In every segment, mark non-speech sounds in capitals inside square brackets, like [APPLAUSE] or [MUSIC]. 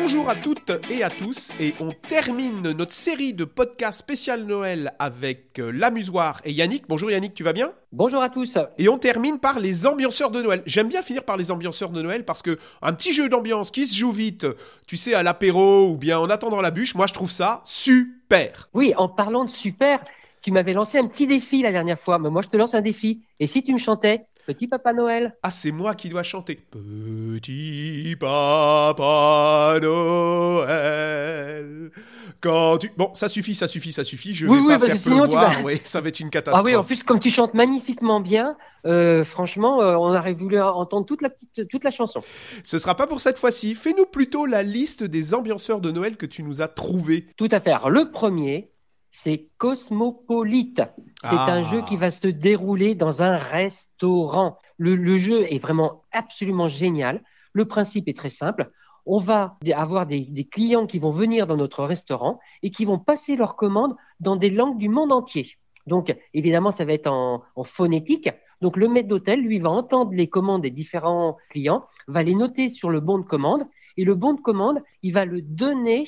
Bonjour à toutes et à tous et on termine notre série de podcasts spécial Noël avec euh, l'amusoir et Yannick. Bonjour Yannick, tu vas bien? Bonjour à tous. Et on termine par les ambianceurs de Noël. J'aime bien finir par les ambianceurs de Noël parce que un petit jeu d'ambiance qui se joue vite, tu sais à l'apéro ou bien en attendant la bûche, moi je trouve ça super. Oui, en parlant de super, tu m'avais lancé un petit défi la dernière fois, mais moi je te lance un défi. Et si tu me chantais Petit Papa Noël Ah, c'est moi qui dois chanter. Petit Papa Noël. Quand tu... Bon, ça suffit, ça suffit, ça suffit. Je Oui, vais oui, pas parce faire que sinon, tu pleuvoir. vas- Oui, ça va être une Ah catastrophe. oui, en plus, comme tu chantes magnifiquement bien, euh, franchement, euh, on aurait voulu entendre toute la, petite, toute la chanson. Ce sera pas pour cette fois-ci. Fais-nous plutôt la liste des ambianceurs de Noël que tu nous as trouvés. Tout à fait. Alors, le premier, c'est Cosmopolite. C'est Ah. un jeu qui va se dérouler dans un restaurant. Le, le jeu est vraiment absolument génial. Le principe est très simple. On va avoir des, des clients qui vont venir dans notre restaurant et qui vont passer leurs commandes dans des langues du monde entier. Donc, évidemment, ça va être en, en phonétique. Donc, le maître d'hôtel, lui, va entendre les commandes des différents clients, va les noter sur le bon de commande et le bon de commande, il va le donner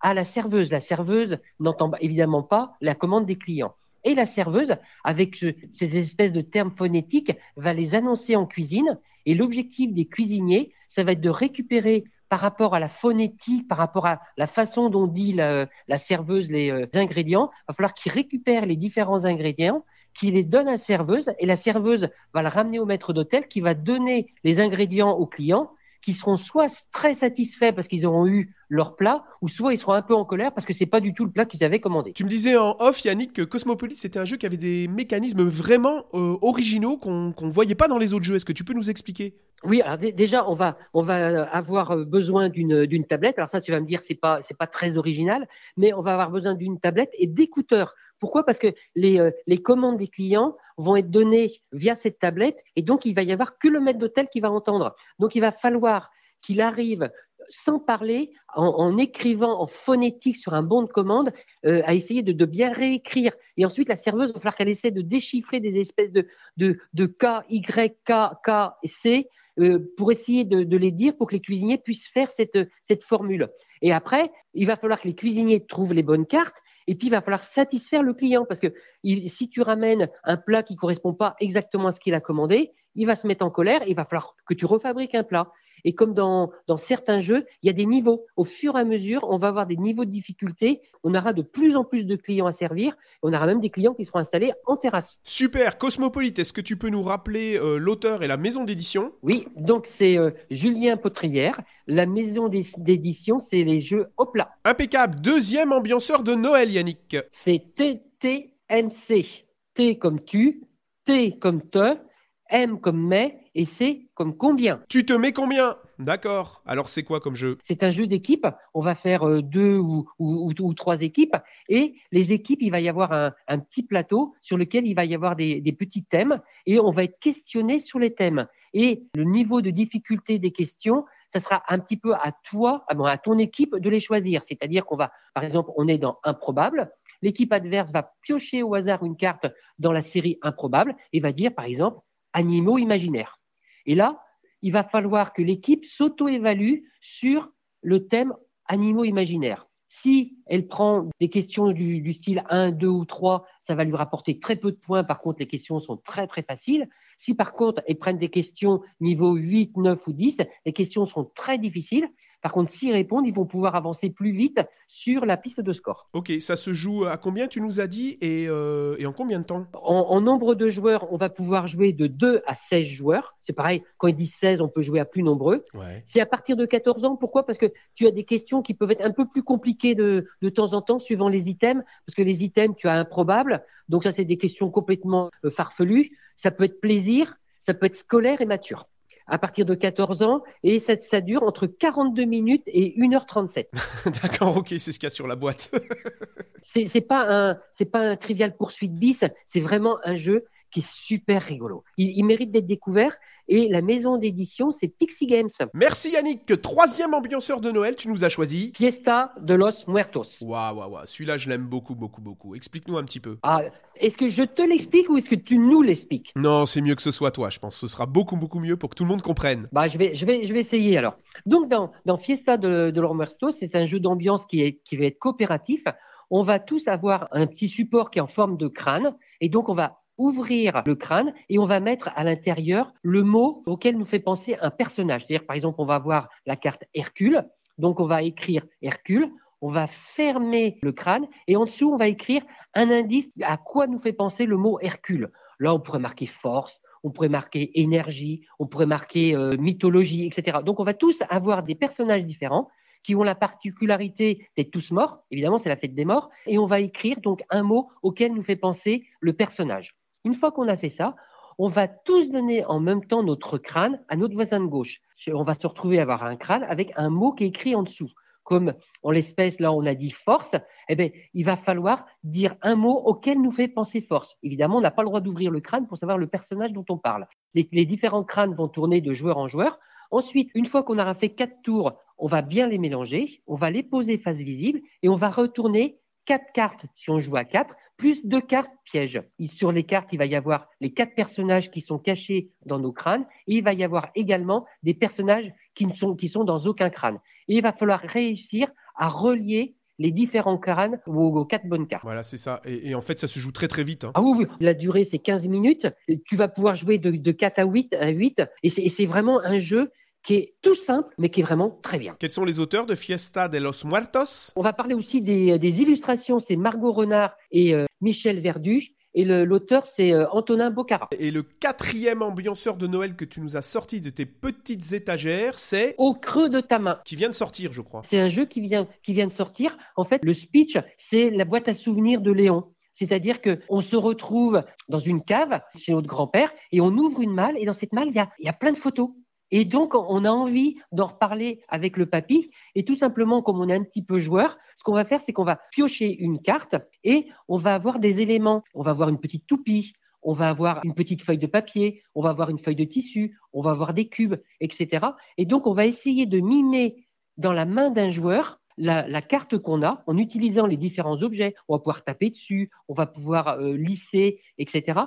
à la serveuse. La serveuse n'entend évidemment pas la commande des clients. Et la serveuse, avec ce- ces espèces de termes phonétiques, va les annoncer en cuisine. Et l'objectif des cuisiniers, ça va être de récupérer par rapport à la phonétique, par rapport à la façon dont dit la, serveuse les euh, ingrédients, il va falloir qu'ils récupèrent les différents ingrédients, qu'ils les donnent à la serveuse, et la serveuse va le ramener au maître d'hôtel qui va donner les ingrédients aux clients qui seront soit très satisfaits parce qu'ils auront eu leur plat, ou soit ils seront un peu en colère parce que c'est pas du tout le plat qu'ils avaient commandé. Tu me disais en off, Yannick, que Cosmopolis c'était un jeu qui avait des mécanismes vraiment euh, originaux qu'on qu'on voyait pas dans les autres jeux. Est-ce que tu peux nous expliquer? Oui, alors dé- déjà on va on va avoir euh, besoin d'une d'une tablette. Alors ça tu vas me dire c'est pas c'est pas très original, mais on va avoir besoin d'une tablette et d'écouteurs. Pourquoi? Parce que les euh, les commandes des clients vont être données via cette tablette et donc il va y avoir que le maître d'hôtel qui va entendre. Donc il va falloir qu'il arrive sans parler, en, écrivant en phonétique sur un bon de commande, euh, à essayer de, de bien réécrire. Et ensuite, la serveuse, va falloir qu'elle essaie de déchiffrer des espèces de, de, de K, Y, K, K, C, euh, pour essayer de, de les dire pour que les cuisiniers puissent faire cette, cette formule. Et après, il va falloir que les cuisiniers trouvent les bonnes cartes. Et puis, il va falloir satisfaire le client parce que si tu ramènes un plat qui correspond pas exactement à ce qu'il a commandé, il va se mettre en colère et il va falloir que tu refabriques un plat. Et comme dans, dans certains jeux, il y a des niveaux. Au fur et à mesure, on va avoir des niveaux de difficulté. On aura de plus en plus de clients à servir. On aura même des clients qui seront installés en terrasse. Super, Cosmopolite, est-ce que tu peux nous rappeler euh, l'auteur et la maison d'édition? Oui, donc c'est euh, Julien Potrière. La maison d'é- d'édition, c'est les jeux Hopla. Impeccable, deuxième ambianceur de Noël, Yannick. C'est TTMC. T comme tu, T comme te, M comme mais et C comme combien. Tu te mets combien? D'accord, alors c'est quoi comme jeu? C'est un jeu d'équipe. On va faire euh, deux ou, ou- ou- ou trois équipes. Et les équipes, il va y avoir un, un petit plateau sur lequel il va y avoir des, des petits thèmes. Et on va être questionné sur les thèmes. Et le niveau de difficulté des questions, ça sera un petit peu à toi, bon, à ton équipe de les choisir. C'est-à-dire qu'on va, par exemple, on est dans improbable. L'équipe adverse va piocher au hasard une carte dans la série improbable et va dire, par exemple, animaux imaginaires. Et là, il va falloir que l'équipe s'auto-évalue sur le thème animaux imaginaires. Si elle prend des questions du, style 1, 2 ou 3, ça va lui rapporter très peu de points. Par contre, les questions sont très, très faciles. Si par contre, elle prenne des questions niveau 8, 9 ou 10, les questions sont très difficiles. Par contre, s'ils répondent, ils vont pouvoir avancer plus vite sur la piste de score. Ok, ça se joue à combien tu nous as dit et, euh, et en combien de temps? En, en nombre de joueurs, on va pouvoir jouer de 2 à 16 joueurs. C'est pareil, quand ils disent 16, on peut jouer à plus nombreux. Ouais. C'est à partir de 14 ans. Pourquoi? Parce que tu as des questions qui peuvent être un peu plus compliquées de, de temps en temps suivant les items. Parce que les items, tu as improbable. Donc ça, c'est des questions complètement euh, farfelues. Ça peut être plaisir, ça peut être scolaire et mature. À partir de 14 ans, et ça, ça dure entre 42 minutes et 1h37. [LAUGHS] D'accord, ok, c'est ce qu'il y a sur la boîte. C'est c'est pas un, c'est pas un trivial poursuite bis. C'est vraiment un jeu qui est super rigolo. Il, il mérite d'être découvert et la maison d'édition, c'est Pixie Games. Merci Yannick. Troisième ambianceur de Noël, tu nous as choisi. Fiesta de los Muertos. Waouh, waouh, waouh. Celui-là, je l'aime beaucoup, beaucoup, beaucoup. Explique-nous un petit peu. Ah, est-ce que je te l'explique ou est-ce que tu nous l'expliques? Non, c'est mieux que ce soit toi, je pense. Ce sera beaucoup, beaucoup mieux pour que tout le monde comprenne. Bah, je vais, je vais, je vais essayer alors. Donc, dans, dans Fiesta de, de los Muertos, c'est un jeu d'ambiance qui, est, qui va être coopératif. On va tous avoir un petit support qui est en forme de crâne et donc on va ouvrir le crâne et on va mettre à l'intérieur le mot auquel nous fait penser un personnage. C'est-à-dire, par exemple, on va voir la carte Hercule, donc on va écrire Hercule, on va fermer le crâne et en dessous, on va écrire un indice à quoi nous fait penser le mot Hercule. Là, on pourrait marquer force, on pourrait marquer énergie, on pourrait marquer euh, mythologie, etc. Donc, on va tous avoir des personnages différents qui ont la particularité d'être tous morts. Évidemment, c'est la fête des morts. Et on va écrire donc un mot auquel nous fait penser le personnage. Une fois qu'on a fait ça, on va tous donner en même temps notre crâne à notre voisin de gauche. On va se retrouver à avoir un crâne avec un mot qui est écrit en dessous. Comme en l'espèce, là, on a dit force, eh bien, il va falloir dire un mot auquel nous fait penser force. Évidemment, on n'a pas le droit d'ouvrir le crâne pour savoir le personnage dont on parle. Les, les différents crânes vont tourner de joueur en joueur. Ensuite, une fois qu'on aura fait quatre tours, on va bien les mélanger, on va les poser face visible et on va retourner quatre cartes si on joue à quatre, plus deux cartes pièges. Sur les cartes, il va y avoir les quatre personnages qui sont cachés dans nos crânes et il va y avoir également des personnages qui, ne sont, qui sont dans aucun crâne. Et il va falloir réussir à relier les différents crânes aux, quatre bonnes cartes. Voilà, c'est ça. Et, et, en fait, ça se joue très très vite. Hein. Ah oui, oui, la durée c'est 15 minutes. Tu vas pouvoir jouer de, de 4 à 8, à 8 et c'est vraiment un jeu qui est tout simple, mais qui est vraiment très bien. Quels sont les auteurs de Fiesta de los Muertos? On va parler aussi des, des illustrations, c'est Margot Renard et euh, Michel Verdu. Et l'auteur, c'est euh, Antonin Bocara. Et le quatrième ambianceur de Noël que tu nous as sorti de tes petites étagères, c'est Au creux de ta main. Qui vient de sortir, je crois. C'est un jeu qui vient, qui vient de sortir. En fait, le speech, c'est la boîte à souvenirs de Léon. C'est-à-dire qu'on se retrouve dans une cave chez notre grand-père et on ouvre une malle et dans cette malle, il y a, il y a plein de photos. Et donc, on a envie d'en reparler avec le papy. Et tout simplement, comme on est un petit peu joueur, ce qu'on va faire, c'est qu'on va piocher une carte et on va avoir des éléments. On va avoir une petite toupie, on va avoir une petite feuille de papier, on va avoir une feuille de tissu, on va avoir des cubes, etc. Et donc, on va essayer de mimer dans la main d'un joueur la, carte qu'on a en utilisant les différents objets. On va pouvoir taper dessus, on va pouvoir euh, lisser, etc.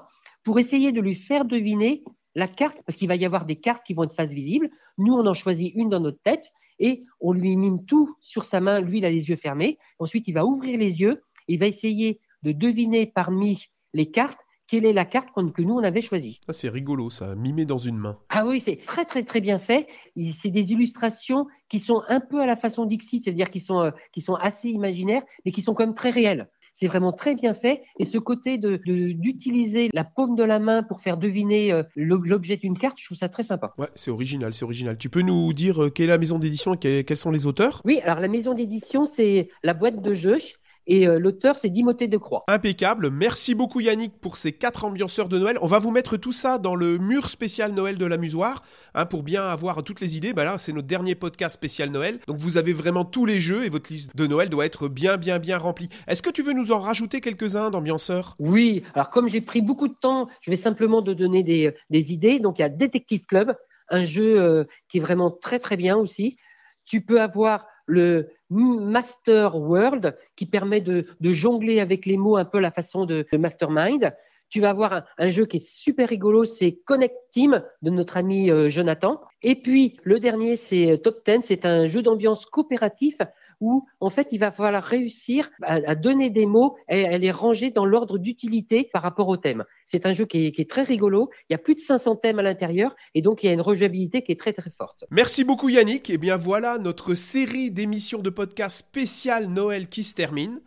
pour essayer de lui faire deviner la carte, parce qu'il va y avoir des cartes qui vont être face visible. Nous, on en choisit une dans notre tête et on lui mime tout sur sa main. Lui, il a les yeux fermés. Ensuite, il va ouvrir les yeux. Et il va essayer de deviner parmi les cartes quelle est la carte que nous on avait choisie. C'est rigolo, ça, mimé dans une main. Ah oui, c'est très très très bien fait. C'est des illustrations qui sont un peu à la façon d'Ixit, c'est-à-dire qui sont, euh, qui sont assez imaginaires, mais qui sont quand même très réelles. C'est vraiment très bien fait. Et ce côté de, d'utiliser la paume de la main pour faire deviner euh, l'objet d'une carte, je trouve ça très sympa. Ouais, c'est original, c'est original. Tu peux nous dire euh, quelle est la maison d'édition et quels sont les auteurs? Oui, alors la maison d'édition, c'est la boîte de jeu. Et euh, l'auteur, c'est Dimothée de Croix. Impeccable. Merci beaucoup Yannick pour ces quatre ambianceurs de Noël. On va vous mettre tout ça dans le mur spécial Noël de l'amusoir hein, pour bien avoir toutes les idées. Bah là, c'est notre dernier podcast spécial Noël. Donc vous avez vraiment tous les jeux et votre liste de Noël doit être bien, bien, bien remplie. Est-ce que tu veux nous en rajouter quelques-uns d'ambianceurs? Oui. Alors comme j'ai pris beaucoup de temps, je vais simplement te donner des, des idées. Donc il y a Detective Club, un jeu euh, qui est vraiment très, très bien aussi. Tu peux avoir le Master World qui permet de, jongler avec les mots un peu la façon de, Mastermind. Tu vas avoir un, jeu qui est super rigolo, c'est Connect Team de notre ami euh, Jonathan. Et puis le dernier, c'est Top 10, c'est un jeu d'ambiance coopératif où en fait il va falloir réussir à, donner des mots et à les ranger dans l'ordre d'utilité par rapport au thème. C'est un jeu qui est, très rigolo. Il y a plus de 500 thèmes à l'intérieur et donc il y a une rejouabilité qui est très très forte. Merci beaucoup Yannick. Et eh bien voilà notre série d'émissions de podcast spécial Noël qui se termine.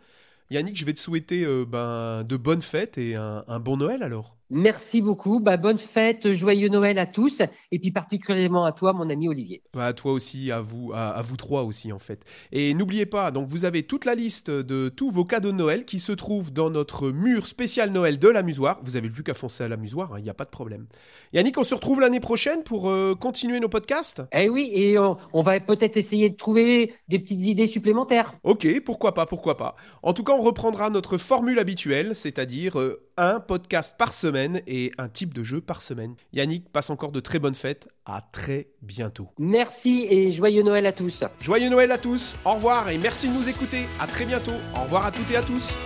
Yannick, je vais te souhaiter euh, ben, de bonnes fêtes et un bon Noël alors. Merci beaucoup. Bah, bonne fête, joyeux Noël à tous, et puis particulièrement à toi, mon ami Olivier. Bah, à toi aussi, à vous, à, à vous trois aussi en fait. Et n'oubliez pas, donc vous avez toute la liste de tous vos cadeaux de Noël qui se trouvent dans notre mur spécial Noël de l'amusoir. Vous avez plus qu'à foncer à l'amusoir, il hein, n'y a pas de problème. Yannick, on se retrouve l'année prochaine pour euh, continuer nos podcasts? Eh oui, et on, on va peut-être essayer de trouver des petites idées supplémentaires. Ok, pourquoi pas, pourquoi pas. En tout cas, on reprendra notre formule habituelle, c'est-à-dire euh, un podcast par semaine semaine et un type de jeu par semaine. Yannick, passe encore de très bonnes fêtes. À très bientôt. Merci et joyeux Noël à tous. Joyeux Noël à tous. Au revoir et merci de nous écouter. À très bientôt. Au revoir à toutes et à tous.